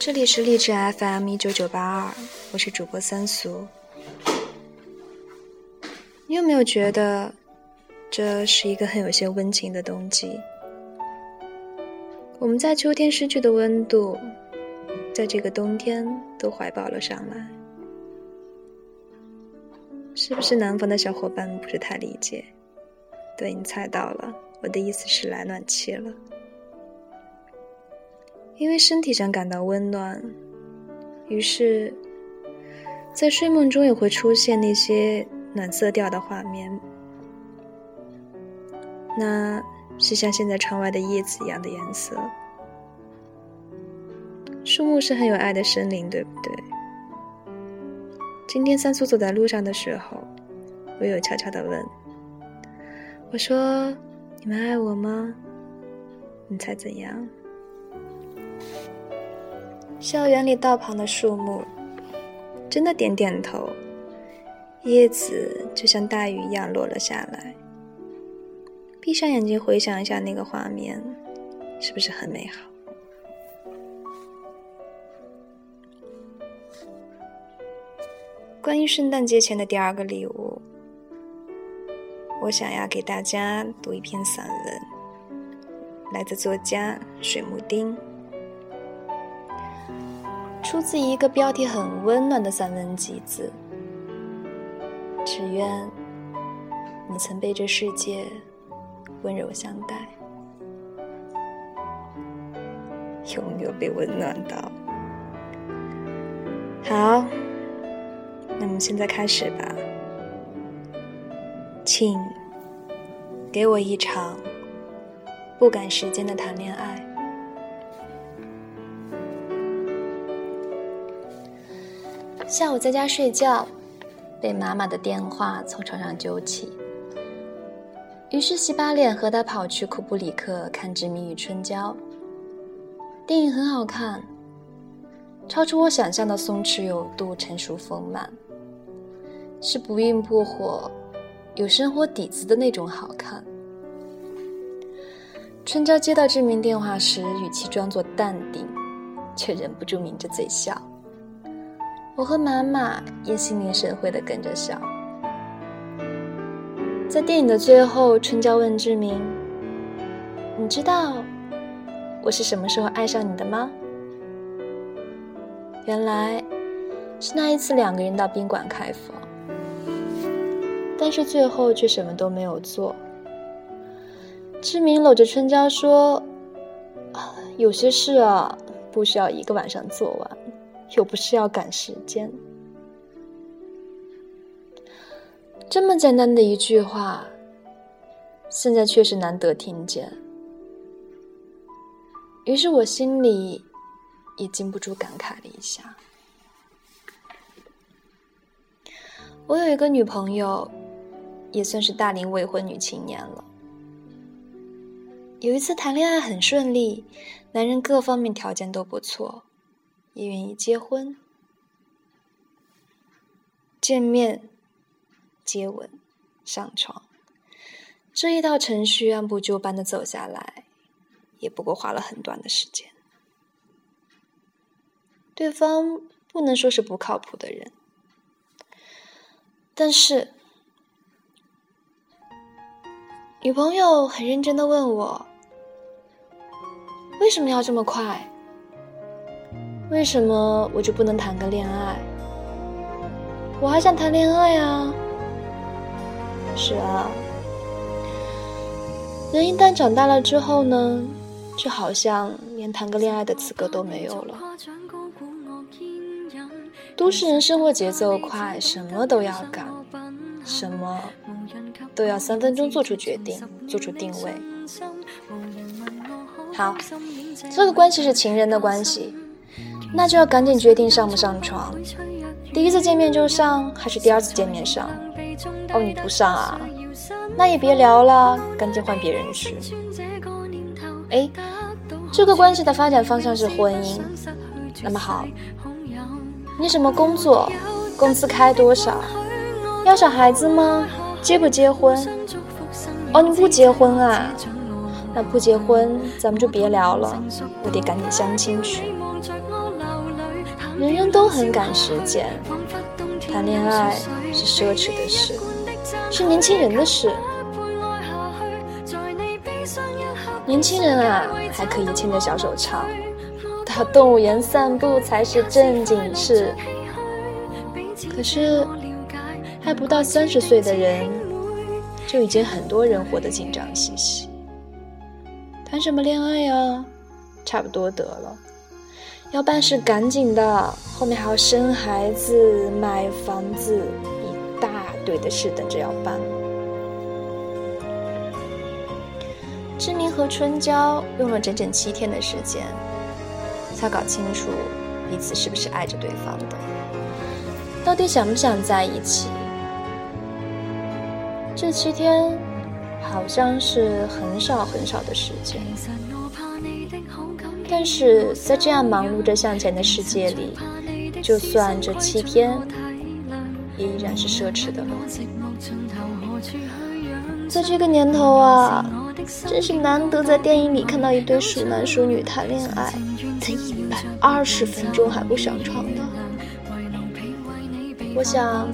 这里是励志 FM 一九九八二，我是主播三俗。你有没有觉得这是一个很有些温情的冬季？我们在秋天失去的温度，在这个冬天都怀抱了上来。是不是南方的小伙伴不是太理解？对你猜到了，我的意思是来暖气了。因为身体上感到温暖，于是，在睡梦中也会出现那些暖色调的画面。那是像现在窗外的叶子一样的颜色。树木是很有爱的生灵，对不对？今天三叔走在路上的时候，我有悄悄的问：“我说，你们爱我吗？你猜怎样？”校园里道旁的树木，真的点点头，叶子就像大雨一样落了下来。闭上眼睛，回想一下那个画面，是不是很美好？关于圣诞节前的第二个礼物，我想要给大家读一篇散文，来自作家水木丁。出自一个标题很温暖的散文集子，只愿你曾被这世界温柔相待，有没有被温暖到？好，那么现在开始吧，请给我一场不赶时间的谈恋爱。下午在家睡觉，被妈妈的电话从床上揪起，于是洗把脸，和他跑去库布里克看《志明与春娇》。电影很好看，超出我想象的松弛有度、成熟丰满，是不愠不火、有生活底子的那种好看。春娇接到志明电话时，语气装作淡定，却忍不住抿着嘴笑。我和妈妈也心领神会的跟着笑。在电影的最后，春娇问志明：“你知道我是什么时候爱上你的吗？”原来是那一次两个人到宾馆开房，但是最后却什么都没有做。志明搂着春娇说：“有些事啊，不需要一个晚上做完。”又不是要赶时间，这么简单的一句话，现在却是难得听见。于是我心里也禁不住感慨了一下。我有一个女朋友，也算是大龄未婚女青年了。有一次谈恋爱很顺利，男人各方面条件都不错。也愿意结婚、见面、接吻、上床，这一道程序按部就班的走下来，也不过花了很短的时间。对方不能说是不靠谱的人，但是女朋友很认真的问我：“为什么要这么快？”为什么我就不能谈个恋爱？我还想谈恋爱啊！是啊，人一旦长大了之后呢，就好像连谈个恋爱的资格都没有了。都市人生活节奏快，什么都要赶，什么都要三分钟做出决定，做出定位。好，这个关系是情人的关系。那就要赶紧决定上不上床，第一次见面就上，还是第二次见面上？哦，你不上啊？那也别聊了，赶紧换别人去。哎，这个关系的发展方向是婚姻，那么好，你什么工作？工资开多少？要小孩子吗？结不结婚？哦，你不结婚啊？那不结婚，咱们就别聊了，我得赶紧相亲去。人人都很赶时间，谈恋爱是奢侈的事，是年轻人的事。年轻人啊，还可以牵着小手唱，到动物园散步才是正经事。可是，还不到三十岁的人，就已经很多人活得紧张兮兮。谈什么恋爱呀？差不多得了。要办事赶紧的，后面还要生孩子、买房子，一大堆的事等着要办。志明和春娇用了整整七天的时间，才搞清楚彼此是不是爱着对方的，到底想不想在一起。这七天好像是很少很少的时间。但是在这样忙碌着向前的世界里，就算这七天，也依然是奢侈的了。在这个年头啊，真是难得在电影里看到一对熟男熟女谈恋爱，才一百二十分钟还不上床的。我想，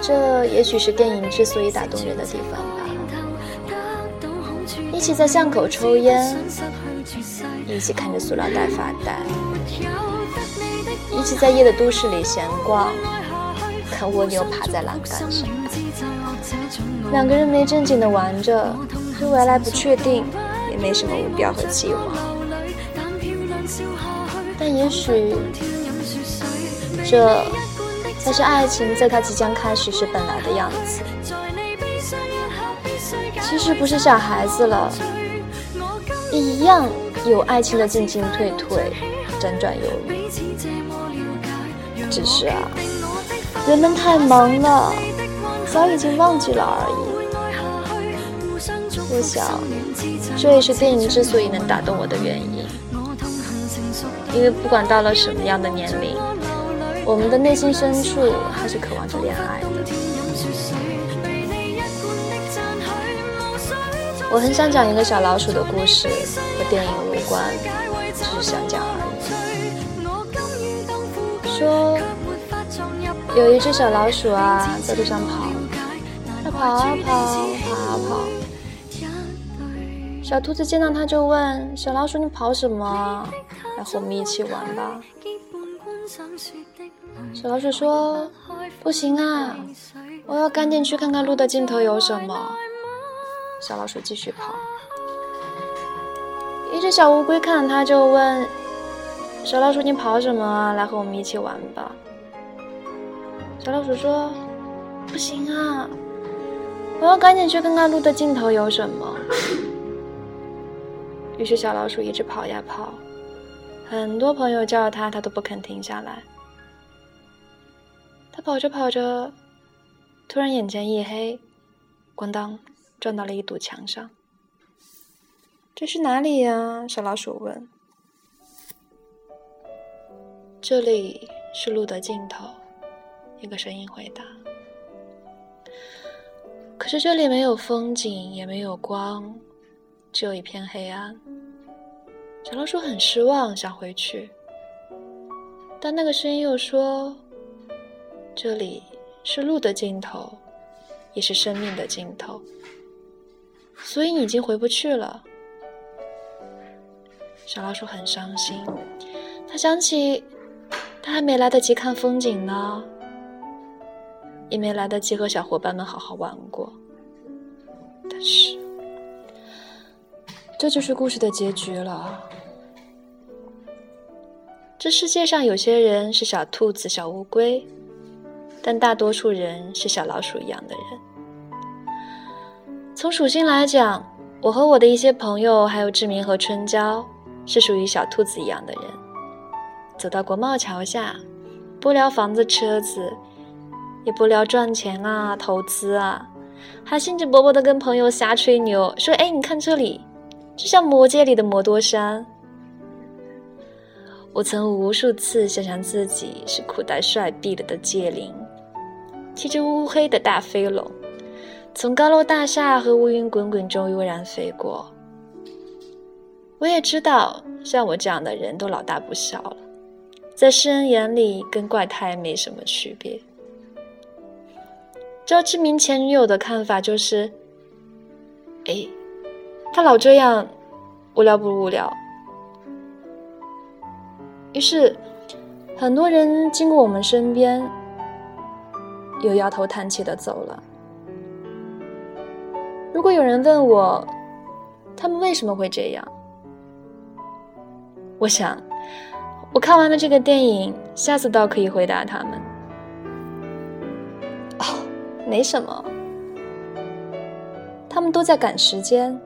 这也许是电影之所以打动人的地方吧。一起在巷口抽烟。一起看着塑料袋发呆，一起在夜的都市里闲逛，看蜗牛爬在栏杆上。两个人没正经的玩着，对未来不确定，也没什么目标和计划。但也许，这才是爱情在它即将开始时本来的样子。其实不是小孩子了，一样。有爱情的进进退退，辗转犹豫，只是啊，人们太忙了，早已经忘记了而已。我想，这也是电影之所以能打动我的原因，因为不管到了什么样的年龄，我们的内心深处还是渴望着恋爱的。我很想讲一个小老鼠的故事，和电影无关，只是想讲而已。说有一只小老鼠啊，在路上跑，它跑啊跑，跑啊跑。小兔子见到它就问小老鼠：“你跑什么？来和我们一起玩吧。”小老鼠说：“不行啊，我要赶紧去看看路的尽头有什么。”小老鼠继续跑，一只小乌龟看到它就问：“小老鼠，你跑什么啊？来和我们一起玩吧。”小老鼠说：“不行啊，我要赶紧去看看路的尽头有什么。”于是小老鼠一直跑呀跑，很多朋友叫它，它都不肯停下来。它跑着跑着，突然眼前一黑，咣当。撞到了一堵墙上，这是哪里呀？小老鼠问。这里是路的尽头，一个声音回答。可是这里没有风景，也没有光，只有一片黑暗。小老鼠很失望，想回去，但那个声音又说：“这里是路的尽头，也是生命的尽头。”所以你已经回不去了。小老鼠很伤心，他想起，他还没来得及看风景呢，也没来得及和小伙伴们好好玩过。但是，这就是故事的结局了。这世界上有些人是小兔子、小乌龟，但大多数人是小老鼠一样的人。从属性来讲，我和我的一些朋友，还有志明和春娇，是属于小兔子一样的人。走到国贸桥下，不聊房子车子，也不聊赚钱啊、投资啊，还兴致勃勃地跟朋友瞎吹牛，说：“哎，你看这里，就像魔界里的摩多山。”我曾无数次想象自己是古代帅毙了的戒灵，骑着乌黑的大飞龙。从高楼大厦和乌云滚滚中悠然飞过。我也知道，像我这样的人都老大不小了，在世人眼里跟怪胎没什么区别。周志明前女友的看法就是：哎，他老这样，无聊不无聊？于是，很多人经过我们身边，又摇头叹气的走了。如果有人问我，他们为什么会这样？我想，我看完了这个电影，下次倒可以回答他们。哦，没什么，他们都在赶时间。